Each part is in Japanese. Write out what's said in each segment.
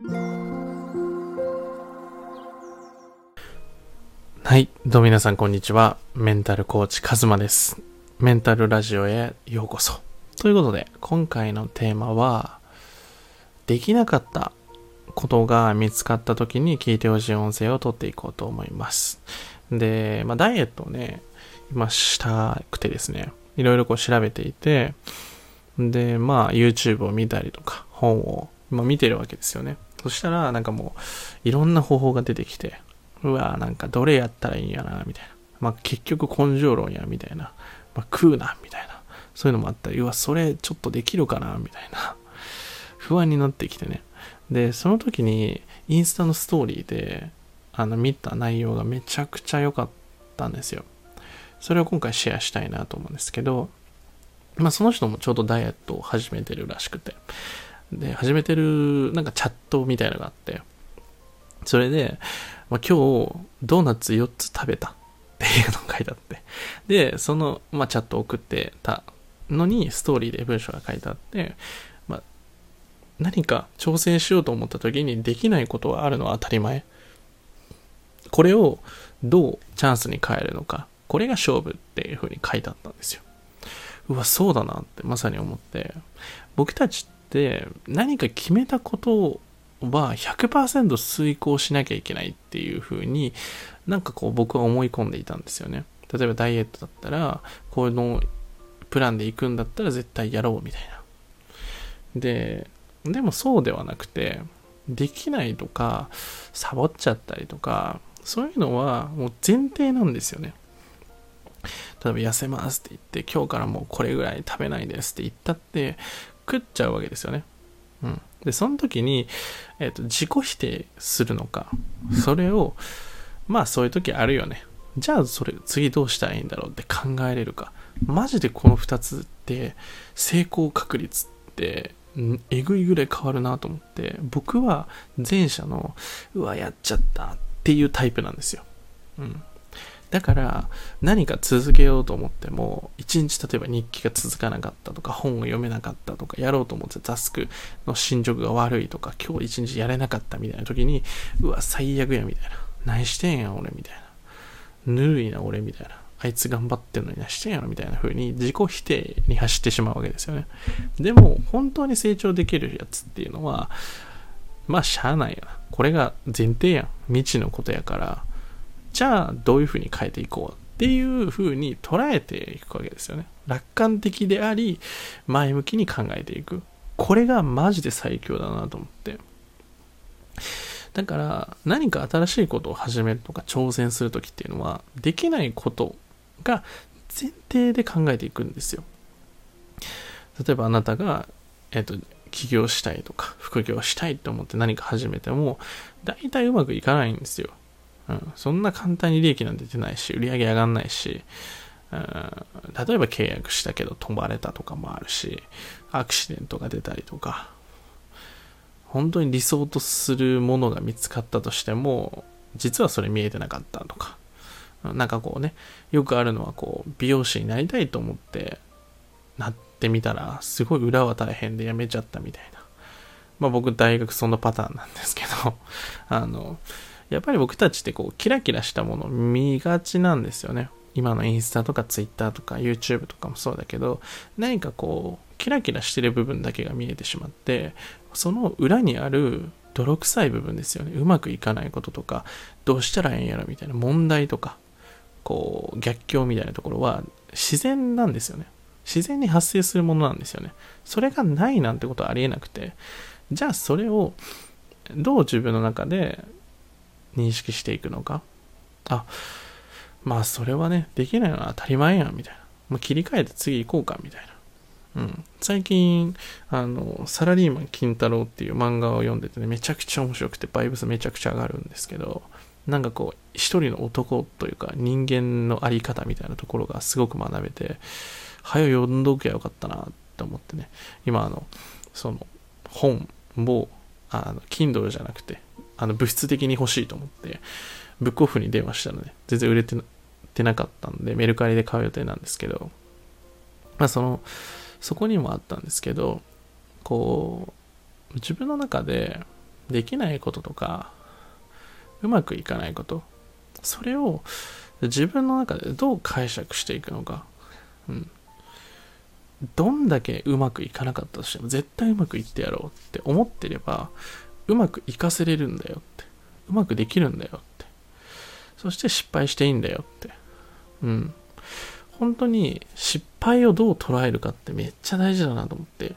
はい。どうも皆さんこんにちは。メンタルコーチカズマです。メンタルラジオへようこそ。ということで、今回のテーマは、できなかったことが見つかった時に聞いてほしい音声を取っていこうと思います。で、まあ、ダイエットをね、今したくてですね、いろいろこう調べていて、で、まあ、YouTube を見たりとか、本を、ま、見てるわけですよね。そしたら、なんかもう、いろんな方法が出てきて、うわなんかどれやったらいいんやな、みたいな。まあ、結局根性論や、みたいな。まあ、食うな、みたいな。そういうのもあったり、うわ、それちょっとできるかな、みたいな。不安になってきてね。で、その時に、インスタのストーリーで、あの、見た内容がめちゃくちゃ良かったんですよ。それを今回シェアしたいなと思うんですけど、まあその人もちょうどダイエットを始めてるらしくて、で、始めてるなんかチャットみたいのがあって、それで、まあ、今日ドーナツ4つ食べたっていうのが書いてあって、で、その、まあ、チャット送ってたのにストーリーで文章が書いてあって、まあ、何か挑戦しようと思った時にできないことはあるのは当たり前。これをどうチャンスに変えるのか。これが勝負っていう風に書いてあったんですよ。うわ、そうだなってまさに思って、僕たちって何か決めたことは100%遂行しなきゃいけないっていう風になんかこう僕は思い込んでいたんですよね。例えばダイエットだったら、このプランで行くんだったら絶対やろうみたいな。で、でもそうではなくて、できないとか、サボっちゃったりとか、そういうのはもう前提なんですよね。例えば痩せますって言って、今日からもうこれぐらい食べないですって言ったって、食っちゃうわけですよね。うん。で、その時に、えっ、ー、と、自己否定するのか、それを、まあそういう時あるよね。じゃあそれ、次どうしたらいいんだろうって考えれるか。マジでこの2つって成功確率ってえぐいぐらい変わるなと思って僕は前者のうわやっちゃったっていうタイプなんですよ、うん、だから何か続けようと思っても一日例えば日記が続かなかったとか本を読めなかったとかやろうと思ってタスクの進捗が悪いとか今日一日やれなかったみたいな時にうわ最悪やみたいな。何してんや俺みたいな。ぬるいな俺みたいな。あいつ頑張ってんのに何してんやろみたいな風に自己否定に走ってしまうわけですよね。でも本当に成長できるやつっていうのはまあしゃあないよな。これが前提やん。未知のことやから。じゃあどういうふうに変えていこうっていうふうに捉えていくわけですよね。楽観的であり、前向きに考えていく。これがマジで最強だなと思って。だから何か新しいことを始めるとか挑戦するときっていうのはできないことが前提で考えていくんですよ。例えばあなたが、えっ、と、起業したいとか副業したいと思って何か始めても大体うまくいかないんですよ。そんな簡単に利益なんて出ないし、売り上げ上がんないし、うん、例えば契約したけど飛ばれたとかもあるし、アクシデントが出たりとか、本当に理想とするものが見つかったとしても、実はそれ見えてなかったとか、なんかこうね、よくあるのはこう、美容師になりたいと思ってなってみたら、すごい裏は大変で辞めちゃったみたいな。まあ僕大学そのパターンなんですけど、あの、やっぱり僕たちってこう、キラキラしたものを見がちなんですよね。今のインスタとかツイッターとか YouTube とかもそうだけど、何かこう、キラキラしてる部分だけが見えてしまって、その裏にある泥臭い部分ですよね。うまくいかないこととか、どうしたらええんやろみたいな問題とか、こう、逆境みたいなところは自然なんですよね。自然に発生するものなんですよね。それがないなんてことはありえなくて、じゃあそれをどう自分の中で認識していくのか？あ、まあそれはね、できないのは当たり前やん、みたいな。もう切り替えて次行こうか、みたいな。うん。最近、あの、サラリーマン金太郎っていう漫画を読んでてね、めちゃくちゃ面白くて、バイブスめちゃくちゃ上がるんですけど、なんかこう、一人の男というか、人間のあり方みたいなところがすごく学べて、はよ読んどきゃよかったなって思ってね、今あの、その、本を、あの、Kindle じゃなくて、あの物質的に欲しいと思って、ブックオフに電話したらね、全然売れててなかったんで、メルカリで買う予定なんですけど、まあその、そこにもあったんですけど、こう、自分の中でできないこととか、うまくいかないこと、それを自分の中でどう解釈していくのか、うん。どんだけうまくいかなかったとしても絶対うまくいってやろうって思ってればうまくいかせれるんだよって。うまくできるんだよって。そして失敗していいんだよって。うん。本当に失敗をどう捉えるかってめっちゃ大事だなと思って。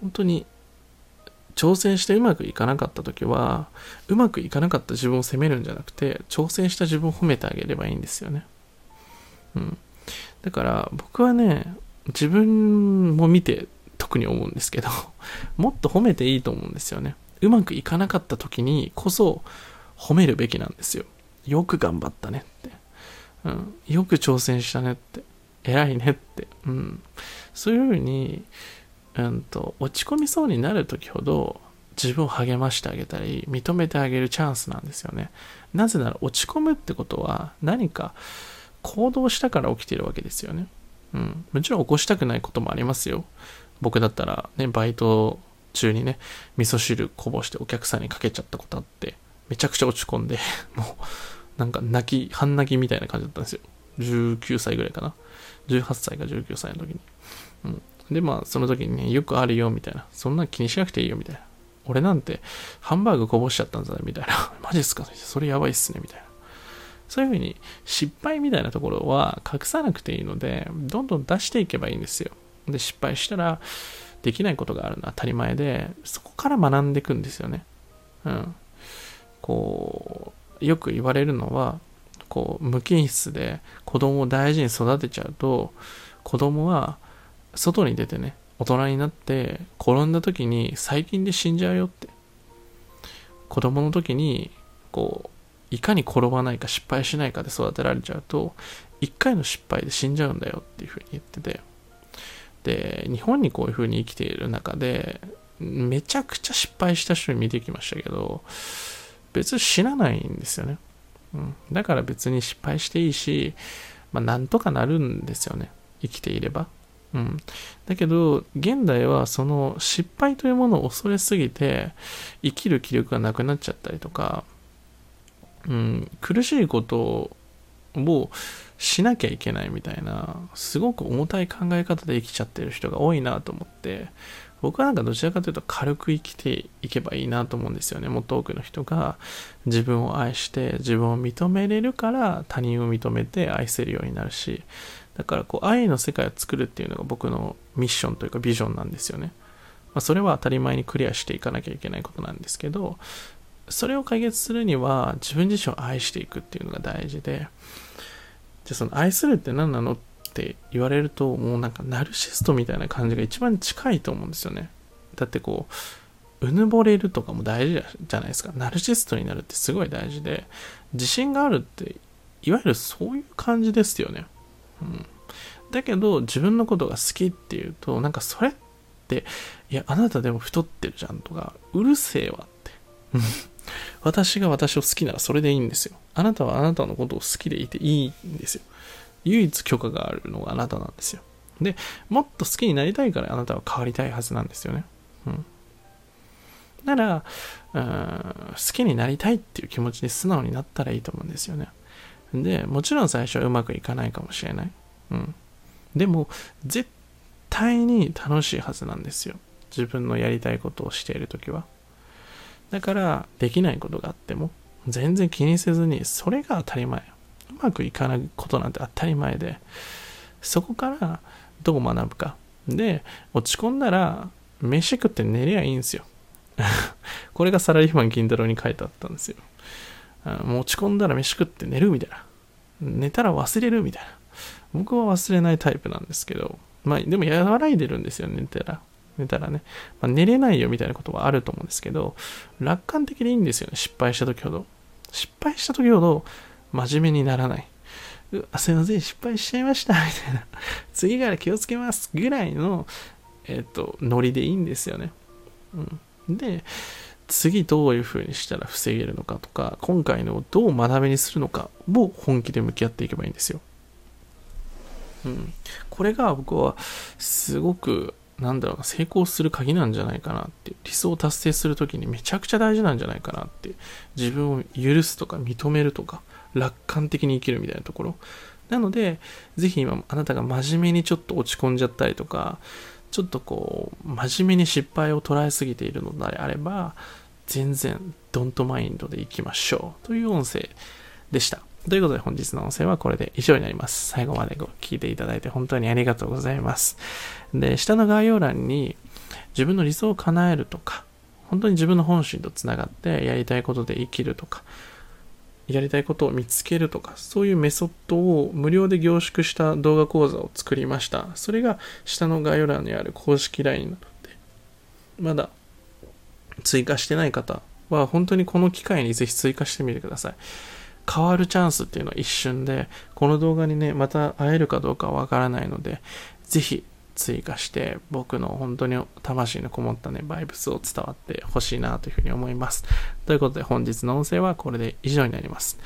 本当に挑戦してうまくいかなかった時はうまくいかなかった自分を責めるんじゃなくて挑戦した自分を褒めてあげればいいんですよね。うん。だから僕はね自分も見て特に思うんですけどもっと褒めていいと思うんですよね。うまくいかなかった時にこそ褒めるべきなんですよ。よく頑張ったねって、うん、よく挑戦したねって。偉いねって、うん、そういうふうに、うんと、落ち込みそうになる時ほど自分を励ましてあげたり認めてあげるチャンスなんですよね。なぜなら落ち込むってことは何か行動したから起きてるわけですよね。うん。もちろん起こしたくないこともありますよ。僕だったらね、バイト中にね、味噌汁こぼしてお客さんにかけちゃったことあって、めちゃくちゃ落ち込んで、もう、なんか泣き、半泣きみたいな感じだったんですよ。19歳ぐらいかな。18歳か19歳の時に。うん。で、まあ、その時にね、よくあるよ、みたいな。そんな気にしなくていいよ、みたいな。俺なんて、ハンバーグこぼしちゃったんだ、みたいな。マジっすか？それやばいっすね、みたいな。そういうふうに失敗みたいなところは隠さなくていいので、どんどん出していけばいいんですよ。で、失敗したらできないことがあるのは当たり前で、そこから学んでいくんですよね。うん。こう、よく言われるのは、こう、無菌室で子供を大事に育てちゃうと、子供は外に出てね、大人になって転んだ時に細菌で死んじゃうよって。子供の時に、こう、いかに転ばないか失敗しないかで育てられちゃうと、一回の失敗で死んじゃうんだよっていうふうに言ってて、で、日本にこういうふうに生きている中で、めちゃくちゃ失敗した人に見てきましたけど、別に死なないんですよね。うん、だから別に失敗していいし、まあ、なんとかなるんですよね。生きていれば。うん。だけど、現代はその失敗というものを恐れすぎて、生きる気力がなくなっちゃったりとか、うん、苦しいことをしなきゃいけないみたいな、すごく重たい考え方で生きちゃってる人が多いなと思って、僕はなんかどちらかというと軽く生きていけばいいなと思うんですよね。もっと多くの人が自分を愛して自分を認めれるから他人を認めて愛せるようになるし、だからこう愛の世界を作るっていうのが僕のミッションというかビジョンなんですよね。まあ、それは当たり前にクリアしていかなきゃいけないことなんですけど、それを解決するには自分自身を愛していくっていうのが大事で、じゃあその愛するって何なのって言われると、もうなんかナルシストみたいな感じが一番近いと思うんですよね。だってこう、うぬぼれるとかも大事じゃないですか。ナルシストになるってすごい大事で、自信があるって、いわゆるそういう感じですよね。うん。だけど、自分のことが好きっていうと、なんかそれって、いや、あなたでも太ってるじゃんとか、うるせえわって。私が私を好きならそれでいいんですよ。あなたはあなたのことを好きでいていいんですよ。唯一許可があるのがあなたなんですよ。で、もっと好きになりたいからあなたは変わりたいはずなんですよね。うん。なら、うん、好きになりたいっていう気持ちで素直になったらいいと思うんですよね。で、もちろん最初はうまくいかないかもしれない。うん。でも、絶対に楽しいはずなんですよ。自分のやりたいことをしているときは。だから、できないことがあっても、全然気にせずに、それが当たり前。うまくいかないことなんて当たり前で、そこからどう学ぶか。で、落ち込んだら、飯食って寝りゃいいんですよ。これがサラリーマン金太郎に書いてあったんですよ。もう落ち込んだら飯食って寝るみたいな。寝たら忘れるみたいな。僕は忘れないタイプなんですけど、まあでも和らいでるんですよ、寝たら。寝たらね、まあ、寝れないよみたいなことはあると思うんですけど、楽観的でいいんですよね、失敗した時ほど。失敗した時ほど真面目にならない。うすいません、失敗しちゃいました、みたいな。次から気をつけますぐらいの、えっ、と、ノリでいいんですよね。うん。で、次どういう風にしたら防げるのかとか、今回のをどう学びにするのかを本気で向き合っていけばいいんですよ。うん。これが僕はすごくなんだろうな、成功する鍵なんじゃないかなって、理想を達成するときにめちゃくちゃ大事なんじゃないかなって、自分を許すとか認めるとか、楽観的に生きるみたいなところ。なので、ぜひ今、あなたが真面目にちょっと落ち込んじゃったりとか、ちょっとこう、真面目に失敗を捉えすぎているのであれば、全然、ドントマインドでいきましょう。という音声でした。ということで本日の音声はこれで以上になります。最後までご聞いていただいて本当にありがとうございます。で、下の概要欄に自分の理想を叶えるとか、本当に自分の本心とつながってやりたいことで生きるとか、やりたいことを見つけるとか、そういうメソッドを無料で凝縮した動画講座を作りました。それが下の概要欄にある公式 LINE なので、まだ追加してない方は本当にこの機会にぜひ追加してみてください。変わるチャンスっていうのは一瞬で、この動画にね、また会えるかどうかわからないので、ぜひ追加して僕の本当に魂のこもったね、バイブスを伝わってほしいなというふうに思います。ということで本日の音声はこれで以上になります。